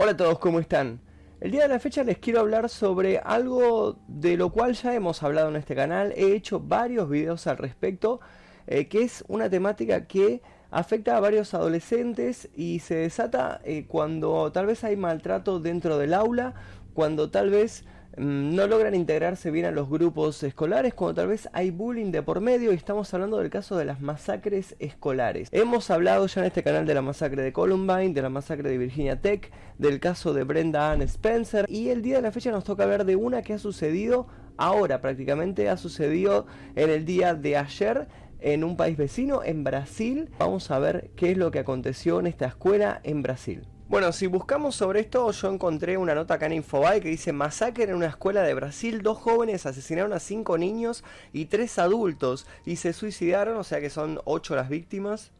Hola a todos, ¿cómo están? El día de la fecha les quiero hablar sobre algo de lo cual ya hemos hablado en este canal. He hecho varios videos al respecto, eh, que es una temática que afecta a varios adolescentes y se desata eh, cuando tal vez hay maltrato dentro del aula, cuando tal vez no logran integrarse bien a los grupos escolares cuando tal vez hay bullying de por medio y estamos hablando del caso de las masacres escolares. Hemos hablado ya en este canal de la masacre de Columbine, de la masacre de Virginia Tech, del caso de Brenda Ann Spencer y el día de la fecha nos toca hablar de una que ha sucedido ahora prácticamente, ha sucedido en el día de ayer en un país vecino, en Brasil. Vamos a ver qué es lo que aconteció en esta escuela en Brasil. Bueno, si buscamos sobre esto, yo encontré una nota acá en Infobae que dice masacre en una escuela de Brasil, dos jóvenes asesinaron a cinco niños y tres adultos y se suicidaron, o sea que son ocho las víctimas.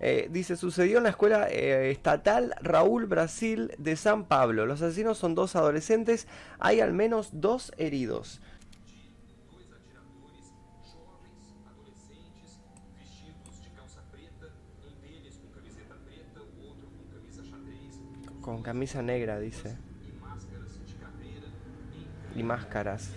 Eh, dice, sucedió en la escuela eh, estatal Raúl Brasil de San Pablo. Los asesinos son dos adolescentes, hay al menos dos heridos. Con camisa negra, dice. Y máscaras.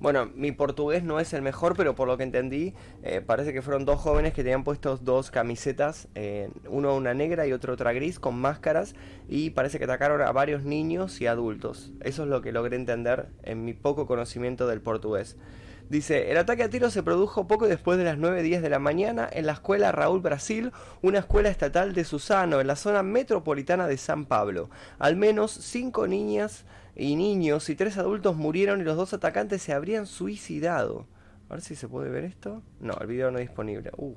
Bueno, mi portugués no es el mejor, pero por lo que entendí, eh, parece que fueron dos jóvenes que tenían puestos dos camisetas, eh, uno una negra y otro otra gris, con máscaras, y parece que atacaron a varios niños y adultos. Eso es lo que logré entender en mi poco conocimiento del portugués. Dice, el ataque a tiro se produjo poco después de las 9.10 de la mañana en la escuela Raúl Brasil, una escuela estatal de Susano, en la zona metropolitana de San Pablo. Al menos cinco niñas y niños y tres adultos murieron y los dos atacantes se habrían suicidado. A ver si se puede ver esto. No, el video no es disponible. Uh.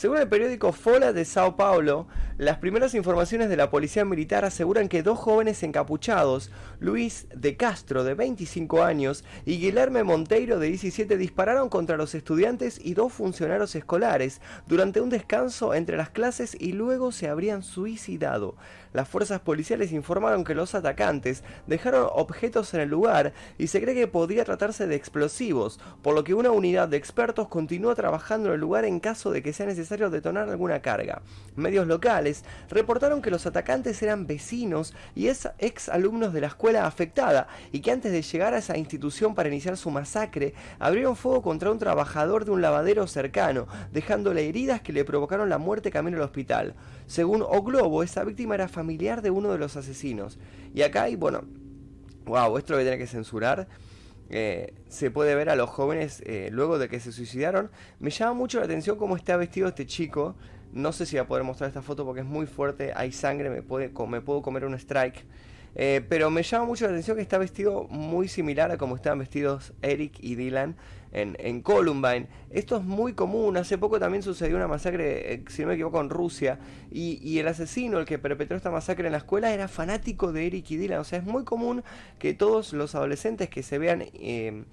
Según el periódico Fola de Sao Paulo, las primeras informaciones de la policía militar aseguran que dos jóvenes encapuchados, Luis de Castro de 25 años y Guilherme Monteiro de 17, dispararon contra los estudiantes y dos funcionarios escolares durante un descanso entre las clases y luego se habrían suicidado. Las fuerzas policiales informaron que los atacantes dejaron objetos en el lugar y se cree que podría tratarse de explosivos, por lo que una unidad de expertos continúa trabajando en el lugar en caso de que sea necesario detonar alguna carga. Medios locales reportaron que los atacantes eran vecinos y ex alumnos de la escuela afectada y que antes de llegar a esa institución para iniciar su masacre abrieron fuego contra un trabajador de un lavadero cercano, dejándole heridas que le provocaron la muerte camino al hospital. Según O Globo, esa víctima era familiar de uno de los asesinos. Y acá hay, bueno, wow, esto lo voy a tener que censurar. Eh, se puede ver a los jóvenes eh, luego de que se suicidaron. Me llama mucho la atención cómo está vestido este chico. No sé si voy a poder mostrar esta foto porque es muy fuerte, hay sangre, me, puede, me puedo comer un strike. Eh, pero me llama mucho la atención que está vestido muy similar a como estaban vestidos Eric y Dylan en, Columbine. Esto es muy común. Hace poco también sucedió una masacre, eh, si no me equivoco, en Rusia. Y, el asesino, el que perpetró esta masacre en la escuela, era fanático de Eric y Dylan. O sea, es muy común que todos los adolescentes que se vean... Eh,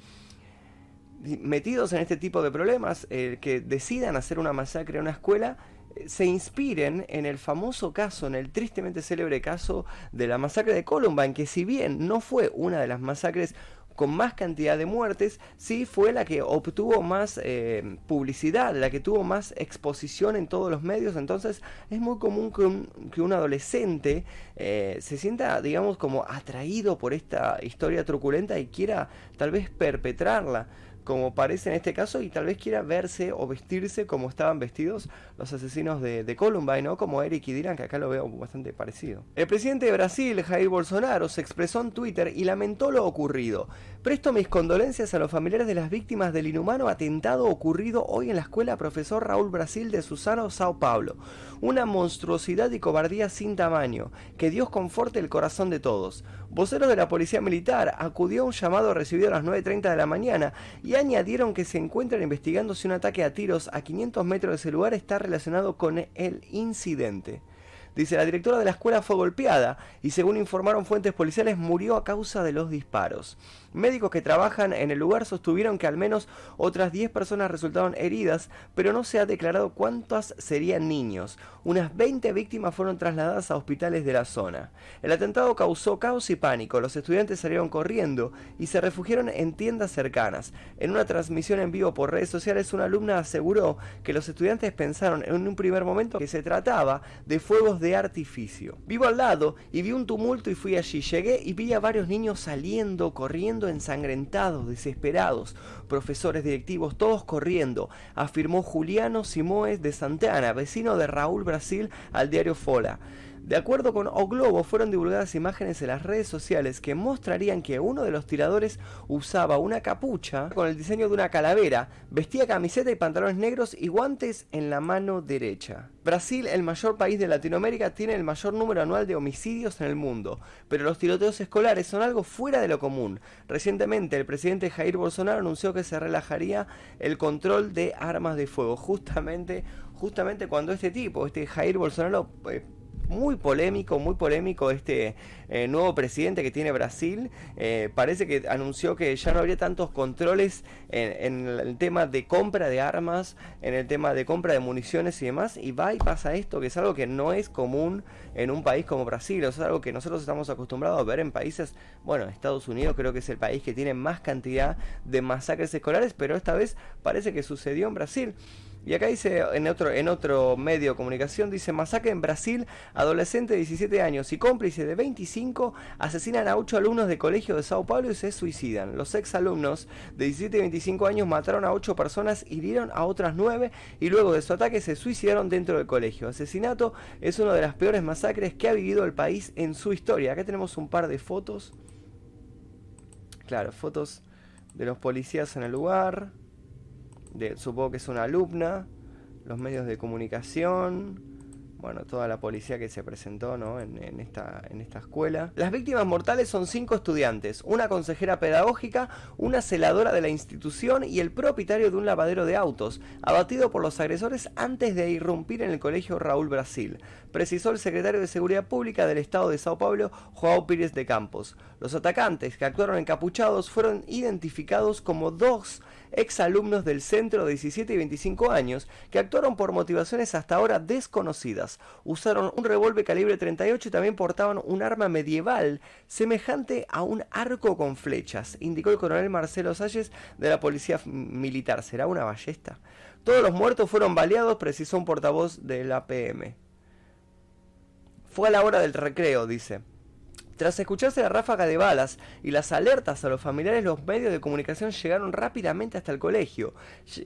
metidos en este tipo de problemas, que decidan hacer una masacre en una escuela, se inspiren en el famoso caso, en el tristemente célebre caso de la masacre de Columbine, que si bien no fue una de las masacres con más cantidad de muertes, sí fue la que obtuvo más eh, publicidad, la que tuvo más exposición en todos los medios. Entonces es muy común que un, adolescente eh, se sienta, digamos, como atraído por esta historia truculenta y quiera tal vez perpetrarla como parece en este caso, y tal vez quiera verse o vestirse como estaban vestidos los asesinos de, Columbine, ¿no? Como Eric y Dylan, que acá lo veo bastante parecido. El presidente de Brasil, Jair Bolsonaro, se expresó en Twitter y lamentó lo ocurrido. Presto mis condolencias a los familiares de las víctimas del inhumano atentado ocurrido hoy en la escuela Profesor Raúl Brasil de Susano, Sao Paulo. Una monstruosidad y cobardía sin tamaño. Que Dios conforte el corazón de todos. Vocero de la Policía Militar acudió a un llamado recibido a las 9.30 de la mañana y añadieron que se encuentran investigando si un ataque a tiros a 500 metros de ese lugar está relacionado con el incidente. Dice, la directora de la escuela fue golpeada y según informaron fuentes policiales murió a causa de los disparos. Médicos que trabajan en el lugar sostuvieron que al menos otras 10 personas resultaron heridas, pero no se ha declarado cuántas serían niños. Unas 20 víctimas fueron trasladadas a hospitales de la zona. El atentado causó caos y pánico. Los estudiantes salieron corriendo y se refugiaron en tiendas cercanas. En una transmisión en vivo por redes sociales, una alumna aseguró que los estudiantes pensaron en un primer momento que se trataba de fuegos de artificio. Vivo al lado y vi un tumulto y fui allí. Llegué y vi a varios niños saliendo, corriendo ensangrentados, desesperados. Profesores, directivos, todos corriendo, afirmó Juliano Simoes de Santana, vecino de Raúl Brasil, al diario Fola. De acuerdo con O Globo, fueron divulgadas imágenes en las redes sociales que mostrarían que uno de los tiradores usaba una capucha con el diseño de una calavera, vestía camiseta y pantalones negros y guantes en la mano derecha. Brasil, el mayor país de Latinoamérica, tiene el mayor número anual de homicidios en el mundo, pero los tiroteos escolares son algo fuera de lo común. Recientemente, el presidente Jair Bolsonaro anunció que se relajaría el control de armas de fuego, justamente, justamente cuando este tipo, este Jair Bolsonaro, eh, muy polémico, muy polémico este eh, nuevo presidente que tiene Brasil. Eh, parece que anunció que ya no habría tantos controles en, el tema de compra de armas, en el tema de compra de municiones y demás. Y va y pasa esto, que es algo que no es común en un país como Brasil. es algo que nosotros estamos acostumbrados a ver en países, bueno, Estados Unidos creo que es el país que tiene más cantidad de masacres escolares, pero esta vez parece que sucedió en Brasil. Y acá dice, en otro, medio de comunicación, dice, masacre en Brasil, adolescente de 17 años y cómplice de 25 asesinan a 8 alumnos de colegio de Sao Paulo y se suicidan. Los ex alumnos de 17 y 25 años mataron a 8 personas, hirieron a otras 9 y luego de su ataque se suicidaron dentro del colegio. Asesinato es una de las peores masacres que ha vivido el país en su historia. Acá tenemos un par de fotos. Claro, fotos de los policías en el lugar supongo que es una alumna, los medios de comunicación, bueno, toda la policía que se presentó ¿no? en, esta, en esta escuela. Las víctimas mortales son cinco estudiantes, una consejera pedagógica, una celadora de la institución y el propietario de un lavadero de autos, abatido por los agresores antes de irrumpir en el colegio Raúl Brasil, precisó el secretario de Seguridad Pública del Estado de Sao Paulo, Joao Pires de Campos. Los atacantes, que actuaron encapuchados, fueron identificados como dos exalumnos del centro de 17 y 25 años que actuaron por motivaciones hasta ahora desconocidas. Usaron un revólver calibre 38 y también portaban un arma medieval semejante a un arco con flechas, indicó el coronel Marcelo Salles de la Policía Militar. ¿Será una ballesta? Todos los muertos fueron baleados, precisó un portavoz de la PM. Fue a la hora del recreo, dice. Tras escucharse la ráfaga de balas y las alertas a los familiares, los medios de comunicación llegaron rápidamente hasta el colegio,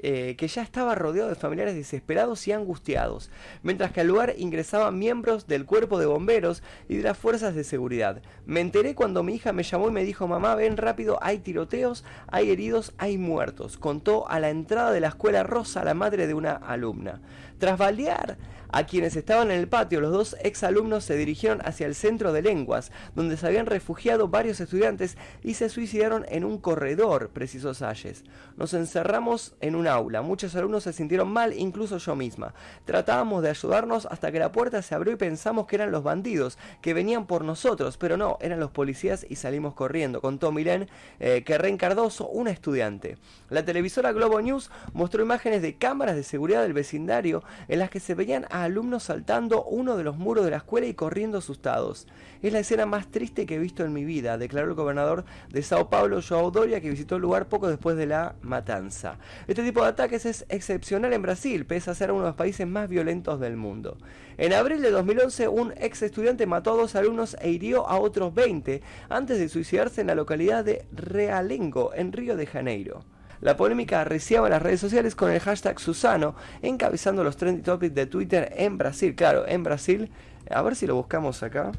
eh, que ya estaba rodeado de familiares desesperados y angustiados, mientras que al lugar ingresaban miembros del cuerpo de bomberos y de las fuerzas de seguridad. Me enteré cuando mi hija me llamó y me dijo, mamá, ven rápido, hay tiroteos, hay heridos, hay muertos, contó a la entrada de la escuela Rosa, la madre de una alumna. Tras balear a quienes estaban en el patio, los dos exalumnos se dirigieron hacia el centro de lenguas, donde se habían refugiado varios estudiantes y se suicidaron en un corredor, precisó Salles. Nos encerramos en un aula, muchos alumnos se sintieron mal, incluso yo misma. Tratábamos de ayudarnos hasta que la puerta se abrió y pensamos que eran los bandidos, que venían por nosotros, pero no, eran los policías y salimos corriendo, contó Milén eh, Carrén Cardoso, una estudiante. La televisora Globo News mostró imágenes de cámaras de seguridad del vecindario en las que se veían a alumnos saltando uno de los muros de la escuela y corriendo asustados. Es la escena más triste que he visto en mi vida, declaró el gobernador de Sao Paulo, Joao Doria, que visitó el lugar poco después de la matanza. Este tipo de ataques es excepcional en Brasil, pese a ser uno de los países más violentos del mundo. En abril de 2011, un ex estudiante mató a dos alumnos e hirió a otros 20 antes de suicidarse en la localidad de Realengo, en Río de Janeiro. La polémica arreciaba las redes sociales con el hashtag Susano, encabezando los trending topics de Twitter en Brasil. Claro, en Brasil. A ver si lo buscamos acá.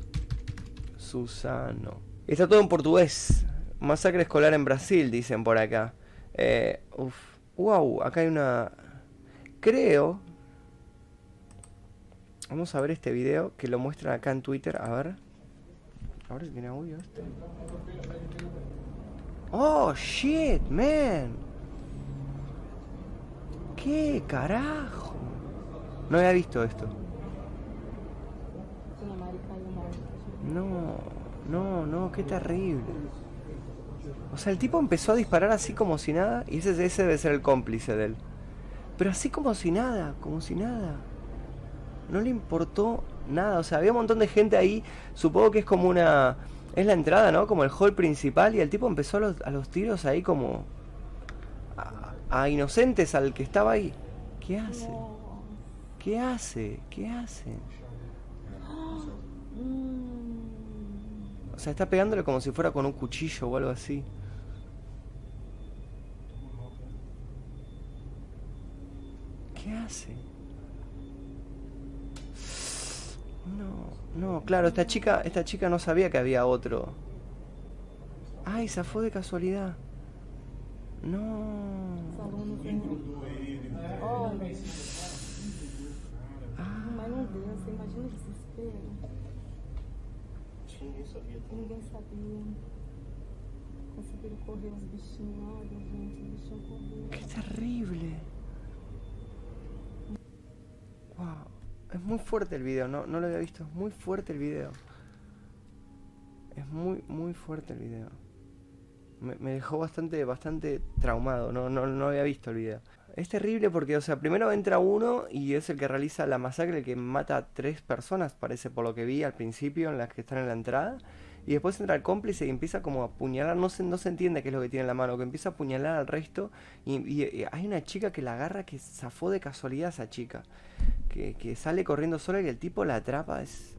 Susano. Está todo en portugués. Masacre escolar en Brasil, dicen por acá. Eh, uf. Wow, acá hay una... Creo... Vamos a ver este video que lo muestran acá en Twitter. A ver. A ver si tiene audio este. Oh, shit, man. ¿Qué carajo? No había visto esto. No, no, no, qué terrible. O sea, el tipo empezó a disparar así como si nada y ese, ese debe ser el cómplice de él. Pero así como si nada, como si nada. No le importó nada. O sea, había un montón de gente ahí. Supongo que es como una... Es la entrada, ¿no? Como el hall principal y el tipo empezó a los, a los tiros ahí como... A, inocentes al que estaba ahí. ¿Qué hace? ¿Qué hace? ¿Qué hace? O sea, está pegándole como si fuera con un cuchillo o algo así. ¿Qué hace? No, no, claro, esta chica, esta chica no sabía que había otro. Ay, se fue de casualidad. No. Ninguém terrible. Wow. Es muy fuerte el video, no, no lo había visto. Es muy fuerte el video. Es muy, muy fuerte el video. Me, me dejó bastante, bastante traumado. No, no, no había visto el video. Es terrible porque, o sea, primero entra uno y es el que realiza la masacre, el que mata a tres personas, parece por lo que vi al principio, en las que están en la entrada. Y después entra el cómplice y empieza como a apuñalar, no se, no se entiende qué es lo que tiene en la mano, que empieza a apuñalar al resto. Y, hay una chica que la agarra que zafó de casualidad a esa chica, que, que sale corriendo sola y el tipo la atrapa. Es...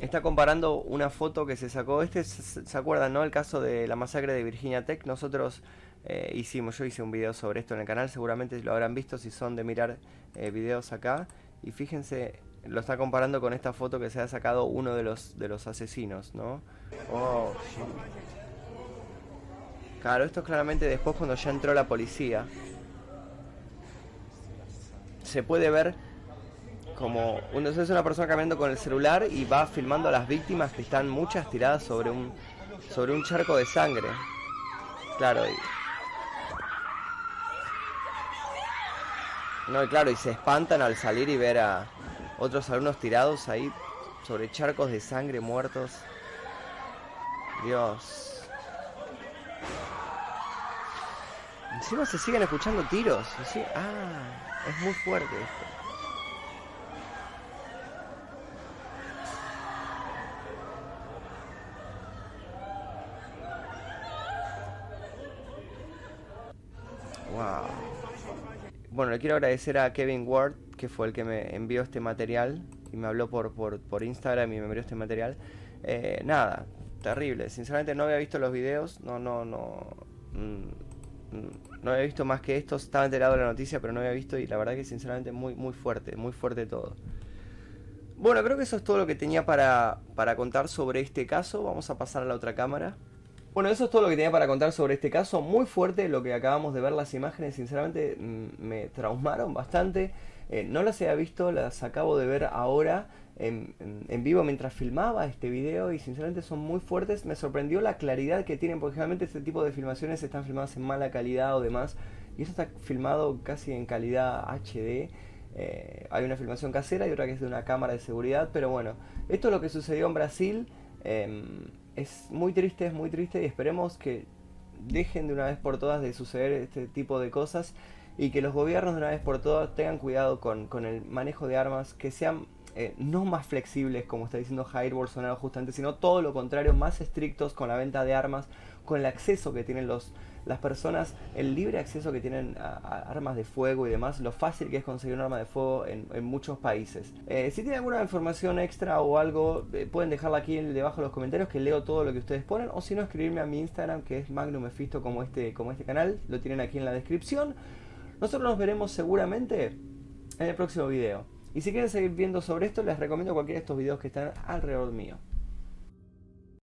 Está comparando una foto que se sacó, este, ¿se acuerdan, no? El caso de la masacre de Virginia Tech. Nosotros eh, hicimos, yo hice un video sobre esto en el canal, seguramente lo habrán visto si son de mirar eh, videos acá. Y fíjense, lo está comparando con esta foto que se ha sacado uno de los, de los asesinos, ¿no? Oh, Claro, esto es claramente después cuando ya entró la policía. Se puede ver como uno es una persona caminando con el celular y va filmando a las víctimas que están muchas tiradas sobre un sobre un charco de sangre. Claro, y, No, y claro, y se espantan al salir y ver a otros alumnos tirados ahí sobre charcos de sangre muertos. Dios. Encima se siguen escuchando tiros. Ah, es muy fuerte esto. Wow. Bueno, le quiero agradecer a Kevin Ward, que fue el que me envió este material y me habló por, por, por Instagram y me envió este material. Eh, nada, terrible. Sinceramente no había visto los videos, no, no, no. Mm, mm, no había visto más que esto, estaba enterado de la noticia, pero no había visto y la verdad que sinceramente muy, muy fuerte, muy fuerte todo. Bueno, creo que eso es todo lo que tenía para, para contar sobre este caso. Vamos a pasar a la otra cámara. Bueno, eso es todo lo que tenía para contar sobre este caso. Muy fuerte lo que acabamos de ver las imágenes, sinceramente mm, me traumaron bastante. Eh, no las había visto, las acabo de ver ahora en, vivo mientras filmaba este video y sinceramente son muy fuertes. Me sorprendió la claridad que tienen, porque generalmente este tipo de filmaciones están filmadas en mala calidad o demás. Y esto está filmado casi en calidad HD. Eh, hay una filmación casera y otra que es de una cámara de seguridad. Pero bueno, esto es lo que sucedió en Brasil. Em, es muy triste, es muy triste y esperemos que dejen de una vez por todas de suceder este tipo de cosas y que los gobiernos de una vez por todas tengan cuidado con, con el manejo de armas, que sean eh, no más flexibles, como está diciendo Jair Bolsonaro justamente, sino todo lo contrario, más estrictos con la venta de armas, con el acceso que tienen los, las personas, el libre acceso que tienen a, armas de fuego y demás, lo fácil que es conseguir un arma de fuego en, muchos países. Eh, si tienen alguna información extra o algo, eh, pueden dejarla aquí debajo en los comentarios que leo todo lo que ustedes ponen, o si no, escribirme a mi Instagram que es Magnum como este, como este canal, lo tienen aquí en la descripción. Nosotros nos veremos seguramente en el próximo video. Y si quieren seguir viendo sobre esto, les recomiendo cualquiera de estos videos que están alrededor mío.